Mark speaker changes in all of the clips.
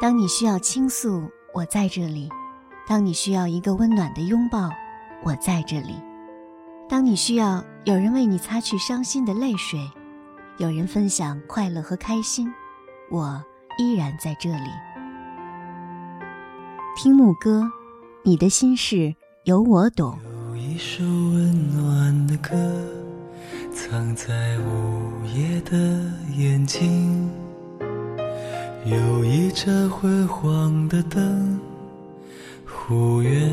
Speaker 1: 当你需要倾诉，我在这里；当你需要一个温暖的拥抱，我在这里；当你需要有人为你擦去伤心的泪水，有人分享快乐和开心，我依然在这里。听牧歌，你的心事有我懂。
Speaker 2: 有一首温暖的歌，藏在午夜的眼睛。有一盏昏黄的灯，忽远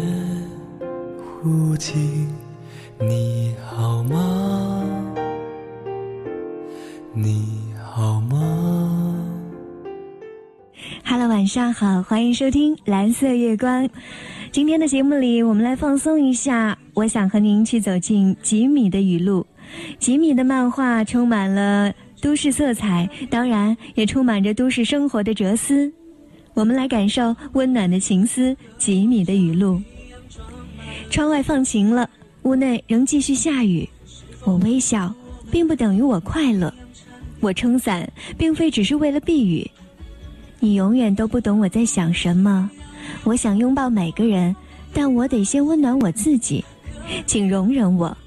Speaker 2: 忽近，你好吗？你好吗
Speaker 3: ？Hello，晚上好，欢迎收听蓝色月光。今天的节目里，我们来放松一下。我想和您去走进吉米的语录。吉米的漫画充满了。都市色彩，当然也充满着都市生活的哲思。我们来感受温暖的情思，吉米的语录。窗外放晴了，屋内仍继续下雨。我微笑，并不等于我快乐。我撑伞，并非只是为了避雨。你永远都不懂我在想什么。我想拥抱每个人，但我得先温暖我自己。请容忍我，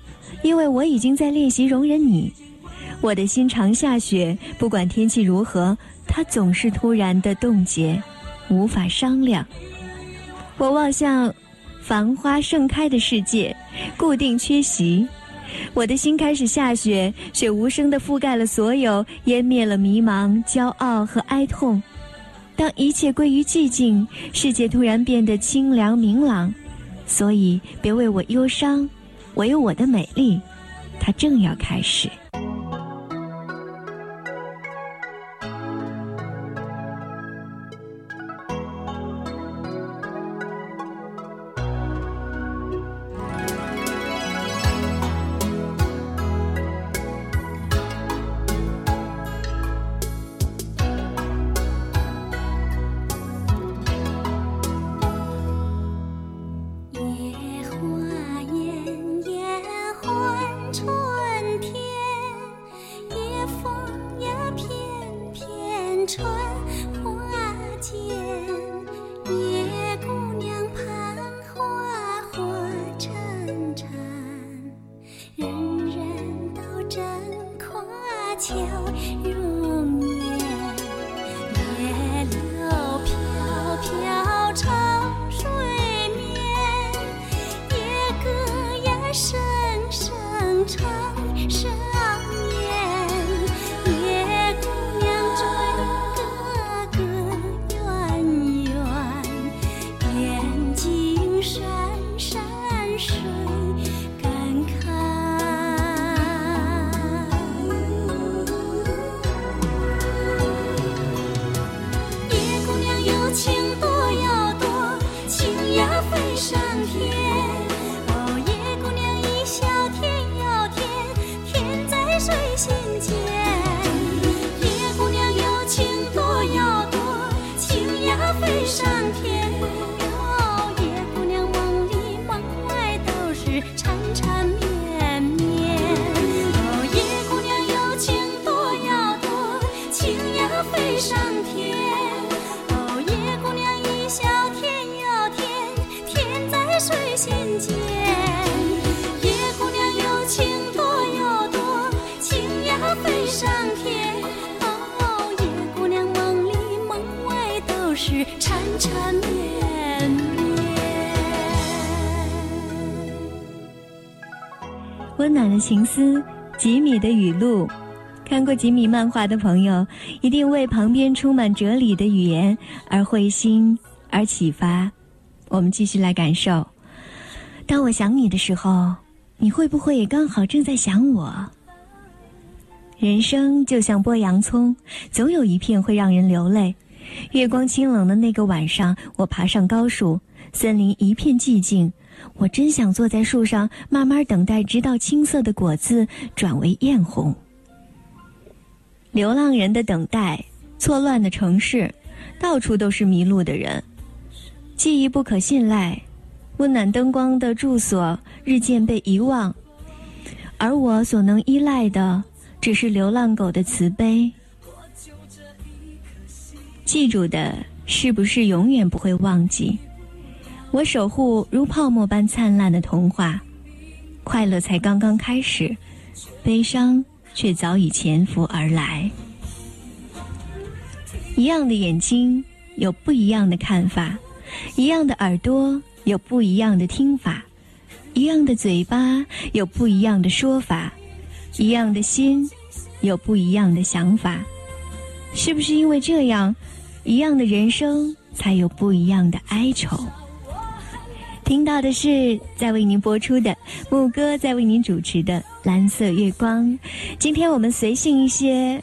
Speaker 3: 因为我已经在练习容忍你。我的心常下雪，不管天气如何，它总是突然的冻结，无法商量。我望向繁花盛开的世界，固定缺席。我的心开始下雪，雪无声地覆盖了所有，湮灭了迷茫、骄傲和哀痛。当一切归于寂静，世界突然变得清凉明朗。所以别为我忧伤，我有我的美丽，它正要开始。缠缠绵绵温暖的情思，吉米的语录。看过吉米漫画的朋友，一定为旁边充满哲理的语言而会心而启发。我们继续来感受。当我想你的时候，你会不会也刚好正在想我？人生就像剥洋葱，总有一片会让人流泪。月光清冷的那个晚上，我爬上高树，森林一片寂静。我真想坐在树上，慢慢等待，直到青色的果子转为艳红。流浪人的等待，错乱的城市，到处都是迷路的人。记忆不可信赖，温暖灯光的住所日渐被遗忘，而我所能依赖的，只是流浪狗的慈悲。记住的是不是永远不会忘记？我守护如泡沫般灿烂的童话，快乐才刚刚开始，悲伤却早已潜伏而来。一样的眼睛有不一样的看法，一样的耳朵有不一样的听法，一样的嘴巴有不一样的说法，一样的心有不一样的想法。是不是因为这样，一样的人生才有不一样的哀愁？听到的是在为您播出的牧歌，在为您主持的《蓝色月光》。今天我们随性一些，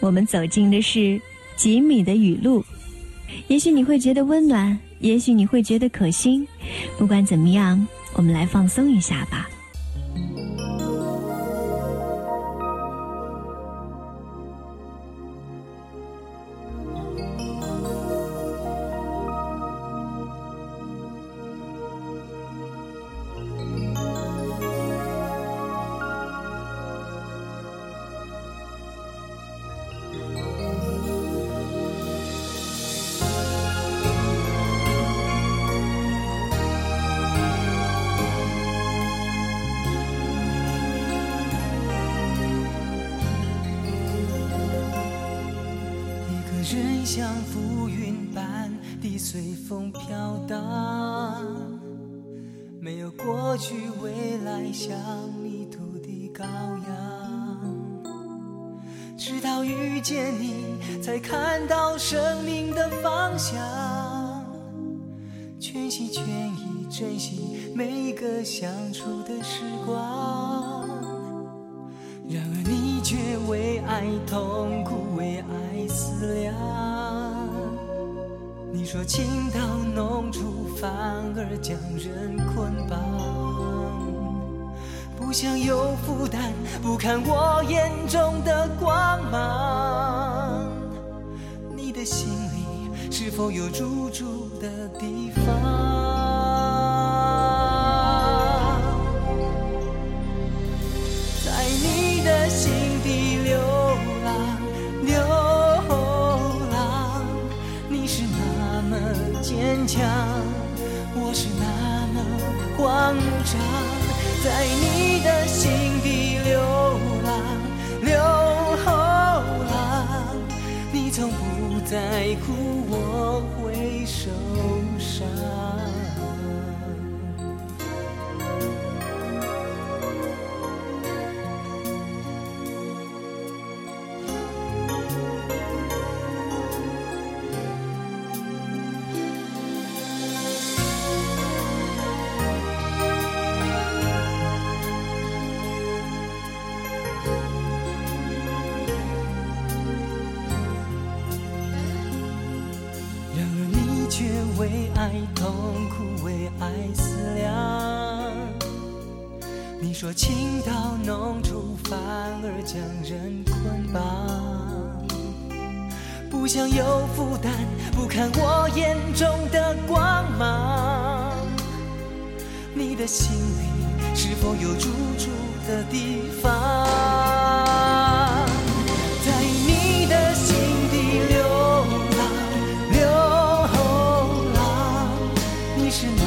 Speaker 3: 我们走进的是吉米的语录。也许你会觉得温暖，也许你会觉得可心。不管怎么样，我们来放松一下吧。
Speaker 2: 像浮云般的随风飘荡，没有过去未来，像迷途的羔羊。直到遇见你，才看到生命的方向。全心全意珍惜每个相处的时光。然而你却为爱痛苦，为爱思量。说情到浓处反而将人捆绑，不想有负担，不看我眼中的光芒。你的心里是否有住处的地方？说情到浓处反而将人捆绑，不想有负担，不看我眼中的光芒。你的心里是否有住处的地方？在你的心底流浪，流浪，你是那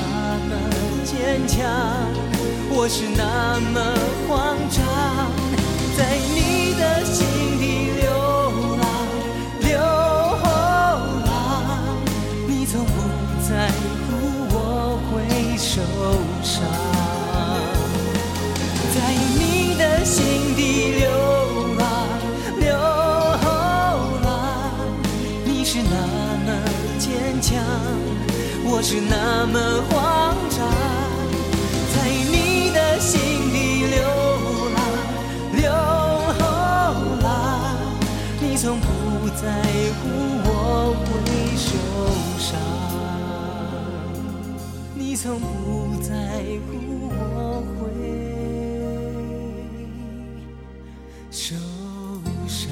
Speaker 2: 么坚强。我是那么慌张，在你的心底流浪，流浪。你从不在乎我会受伤，在你的心底流浪，流浪。你是那么坚强，我是那么慌从不在乎我会受伤。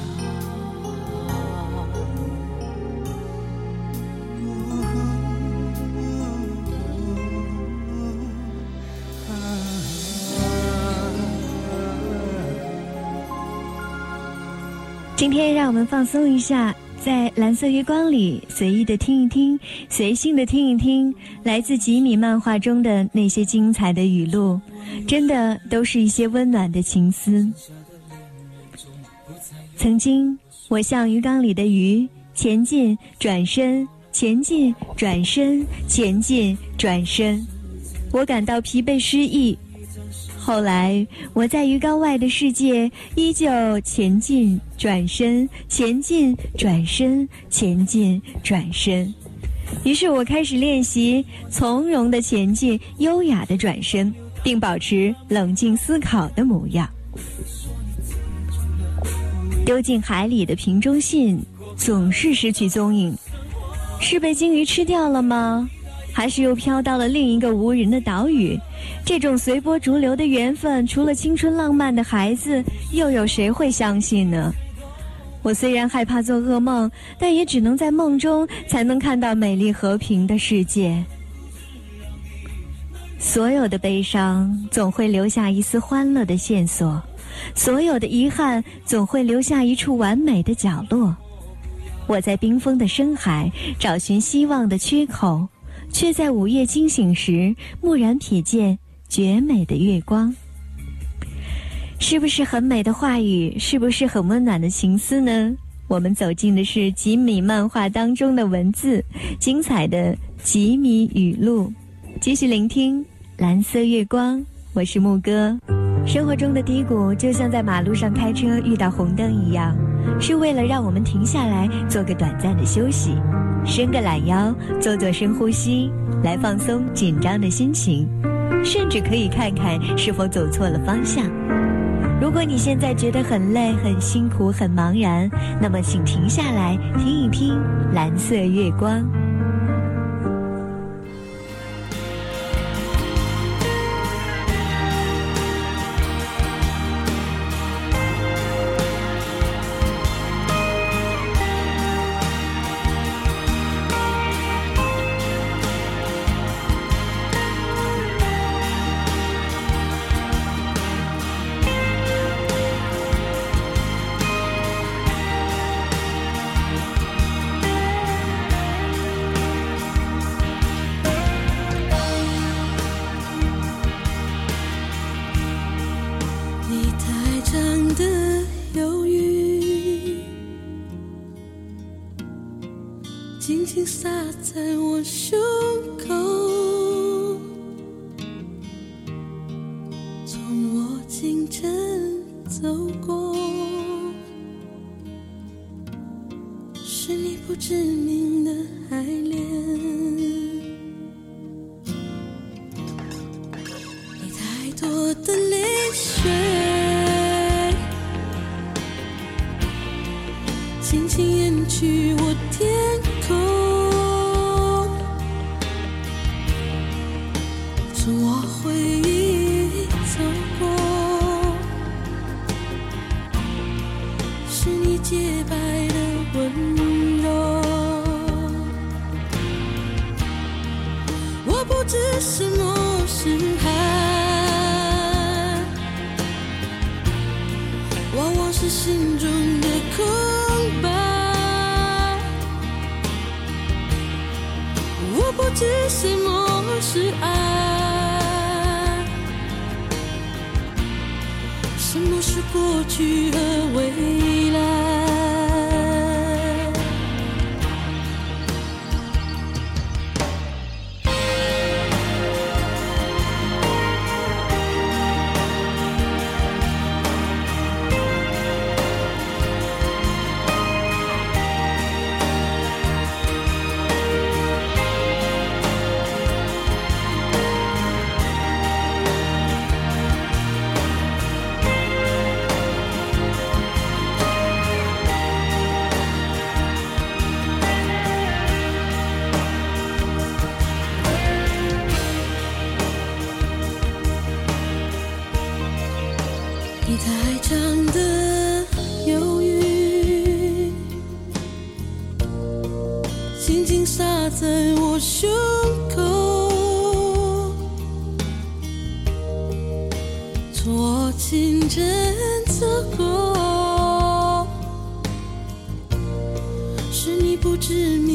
Speaker 3: 今天让我们放松一下，在蓝色月光里随意的听一听，随性的听一听，来自吉米漫画中的那些精彩的语录，真的都是一些温暖的情思。曾经，我像鱼缸里的鱼，前进，转身，前进，转身，前进，转身，我感到疲惫失意。后来，我在鱼缸外的世界依旧前进、转身、前进、转身、前进、转身。于是我开始练习从容的前进、优雅的转身，并保持冷静思考的模样。丢进海里的瓶中信总是失去踪影，是被鲸鱼吃掉了吗？还是又飘到了另一个无人的岛屿？这种随波逐流的缘分，除了青春浪漫的孩子，又有谁会相信呢？我虽然害怕做噩梦，但也只能在梦中才能看到美丽和平的世界。所有的悲伤总会留下一丝欢乐的线索，所有的遗憾总会留下一处完美的角落。我在冰封的深海找寻希望的缺口。却在午夜惊醒时，蓦然瞥见绝美的月光。是不是很美的话语？是不是很温暖的情思呢？我们走进的是吉米漫画当中的文字，精彩的吉米语录。继续聆听蓝色月光，我是牧歌。生活中的低谷，就像在马路上开车遇到红灯一样，是为了让我们停下来做个短暂的休息。伸个懒腰，做做深呼吸，来放松紧张的心情，甚至可以看看是否走错了方向。如果你现在觉得很累、很辛苦、很茫然，那么请停下来听一听蓝色月光。
Speaker 4: 在我胸口，从我清晨走过，是你不知名的爱。不知什么是爱，什么是过去和未来。静静洒在我胸口。做情人之后。是你不知名。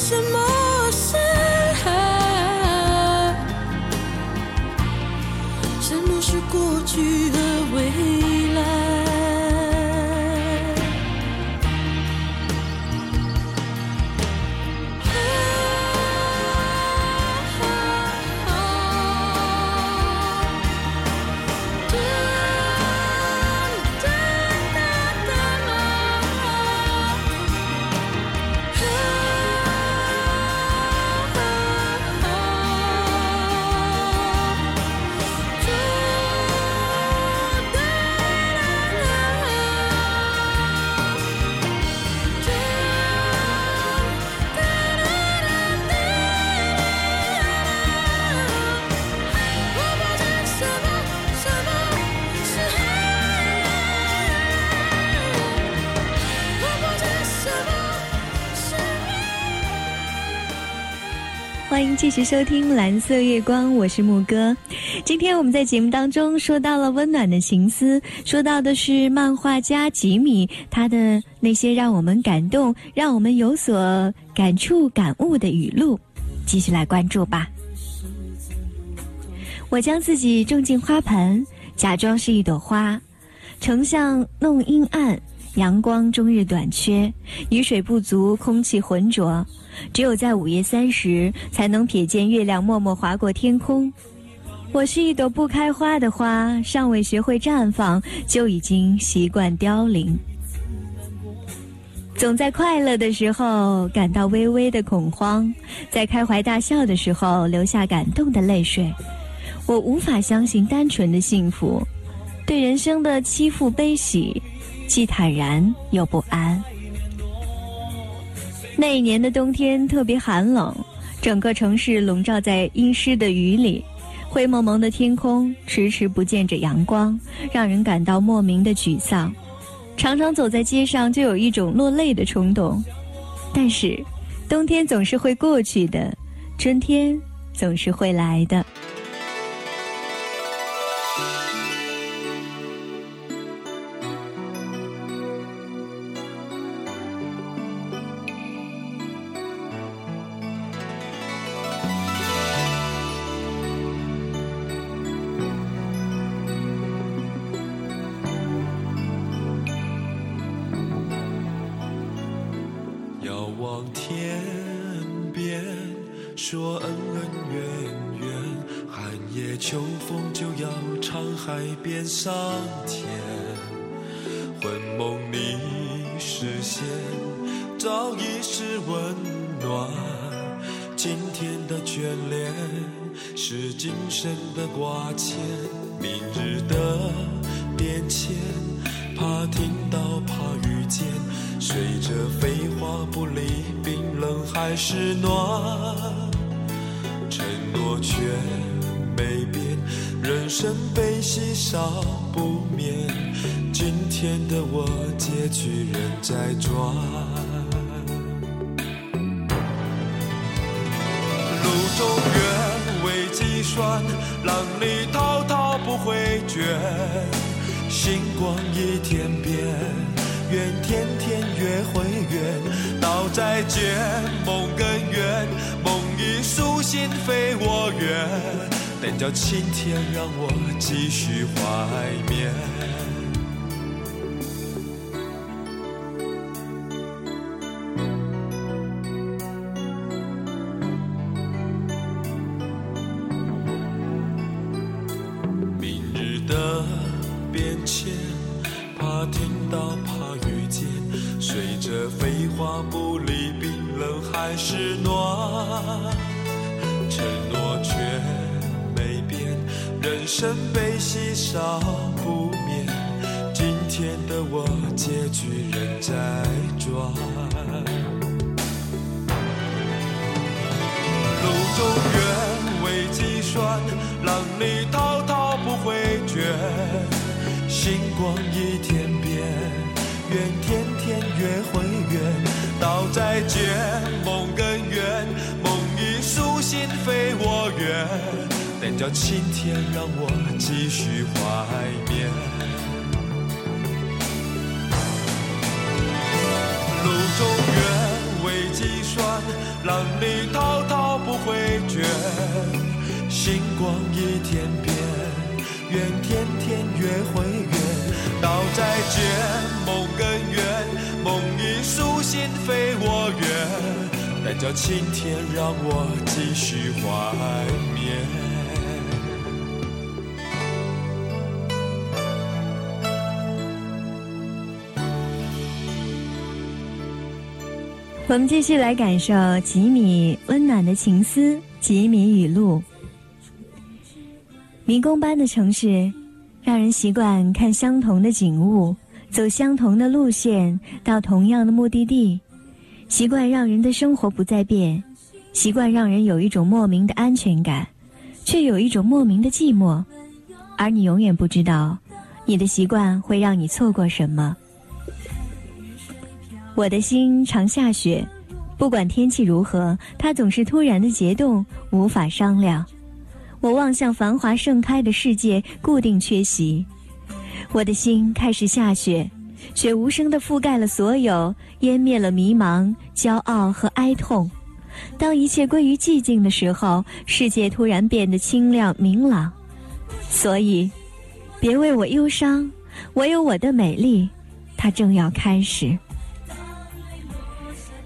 Speaker 4: 不
Speaker 3: 欢迎继续收听《蓝色月光》，我是木哥。今天我们在节目当中说到了温暖的情思，说到的是漫画家吉米他的那些让我们感动、让我们有所感触、感悟的语录，继续来关注吧。我将自己种进花盆，假装是一朵花，成像弄阴暗，阳光终日短缺，雨水不足，空气浑浊。只有在午夜三时，才能瞥见月亮默默划过天空。我是一朵不开花的花，尚未学会绽放，就已经习惯凋零。总在快乐的时候感到微微的恐慌，在开怀大笑的时候流下感动的泪水。我无法相信单纯的幸福，对人生的欺负悲喜，既坦然又不安。那一年的冬天特别寒冷，整个城市笼罩在阴湿的雨里，灰蒙蒙的天空迟迟不见着阳光，让人感到莫名的沮丧。常常走在街上，就有一种落泪的冲动。但是，冬天总是会过去的，春天总是会来的。
Speaker 5: 上天。魂梦里实现早已是温暖，今天的眷恋是今生的挂牵，明日的变迁，怕听到怕遇见，随着飞花不离冰冷还是暖，承诺却没变，人生悲喜少不免，今天的我结局仍在转。路中缘未计算，浪里滔滔不回卷。星光一天边，愿天天月会圆。道再见，梦更远，梦已苏醒非我愿。但叫青天让我继续怀缅。今天让我继续怀缅。路中缘未计算，浪里滔滔不回卷。星光一天变，愿天天月会圆。道再见，梦更远，梦已苏醒非我愿。但叫青天让我继续怀缅。
Speaker 3: 我们继续来感受吉米温暖的情思，吉米语录。迷宫般的城市，让人习惯看相同的景物，走相同的路线，到同样的目的地，习惯让人的生活不再变，习惯让人有一种莫名的安全感，却有一种莫名的寂寞，而你永远不知道，你的习惯会让你错过什么。我的心常下雪，不管天气如何，它总是突然的结冻，无法商量。我望向繁华盛开的世界，固定缺席。我的心开始下雪，雪无声地覆盖了所有，湮灭了迷茫、骄傲和哀痛。当一切归于寂静的时候，世界突然变得清亮明朗。所以，别为我忧伤，我有我的美丽，它正要开始。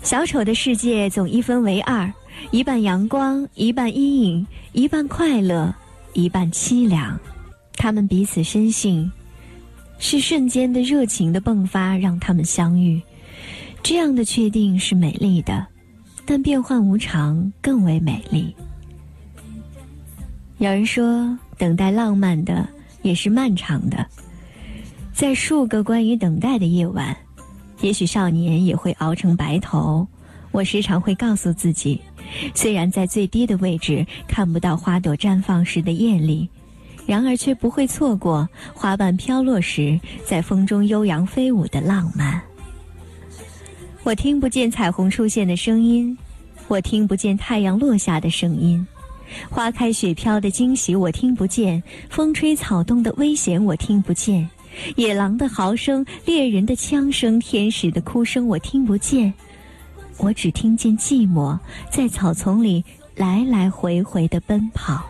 Speaker 3: 小丑的世界总一分为二，一半阳光，一半阴影，一半快乐，一半凄凉。他们彼此深信，是瞬间的热情的迸发让他们相遇。这样的确定是美丽的，但变幻无常更为美丽。有人说，等待浪漫的也是漫长的，在数个关于等待的夜晚。也许少年也会熬成白头。我时常会告诉自己，虽然在最低的位置看不到花朵绽放时的艳丽，然而却不会错过花瓣飘落时在风中悠扬飞舞的浪漫。我听不见彩虹出现的声音，我听不见太阳落下的声音，花开雪飘的惊喜我听不见，风吹草动的危险我听不见。野狼的嚎声，猎人的枪声，天使的哭声，我听不见，我只听见寂寞在草丛里来来回回的奔跑。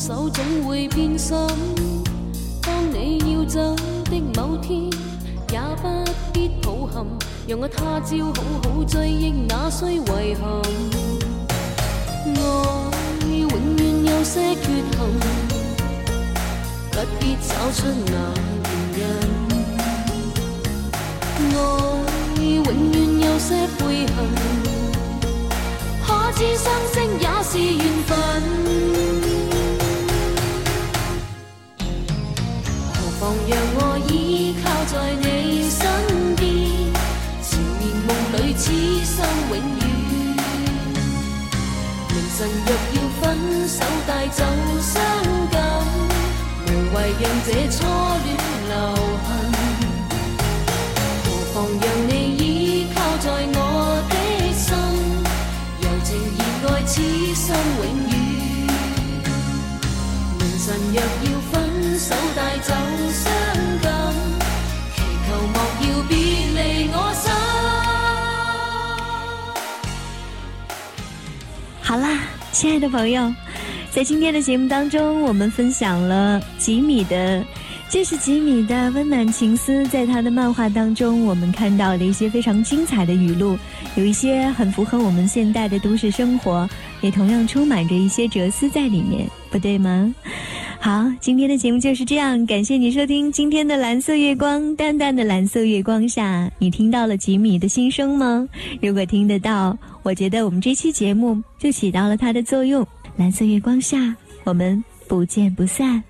Speaker 6: 手，总会变心。当你要走的某天，也不必抱憾，让我他朝好好追忆那衰遺憾。爱永远有些缺陷，不必找出那原因。爱永远有些悔恨，可知相识也是神若要分手，带走伤感，无谓让这初恋留痕。何妨让你依靠在我的心，柔情热爱此生永远。明神若要分手，带走伤感，祈求莫要别离我心。
Speaker 3: 好啦。亲爱的朋友，在今天的节目当中，我们分享了吉米的。这是吉米的温暖情思，在他的漫画当中，我们看到了一些非常精彩的语录，有一些很符合我们现代的都市生活，也同样充满着一些哲思在里面，不对吗？好，今天的节目就是这样，感谢你收听今天的蓝色月光，淡淡的蓝色月光下，你听到了吉米的心声吗？如果听得到，我觉得我们这期节目就起到了它的作用。蓝色月光下，我们不见不散。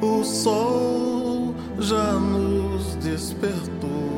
Speaker 7: O sol já nos despertou.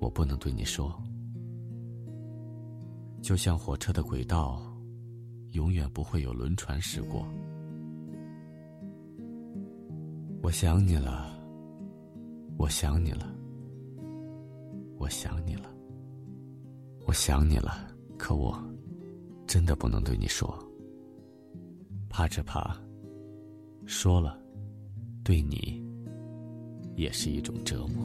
Speaker 8: 我不能对你说。就像火车的轨道，永远不会有轮船驶过。我想你了，我想你了，我想你了，我想你了。可我真的不能对你说，怕只怕说了，对你也是一种折磨。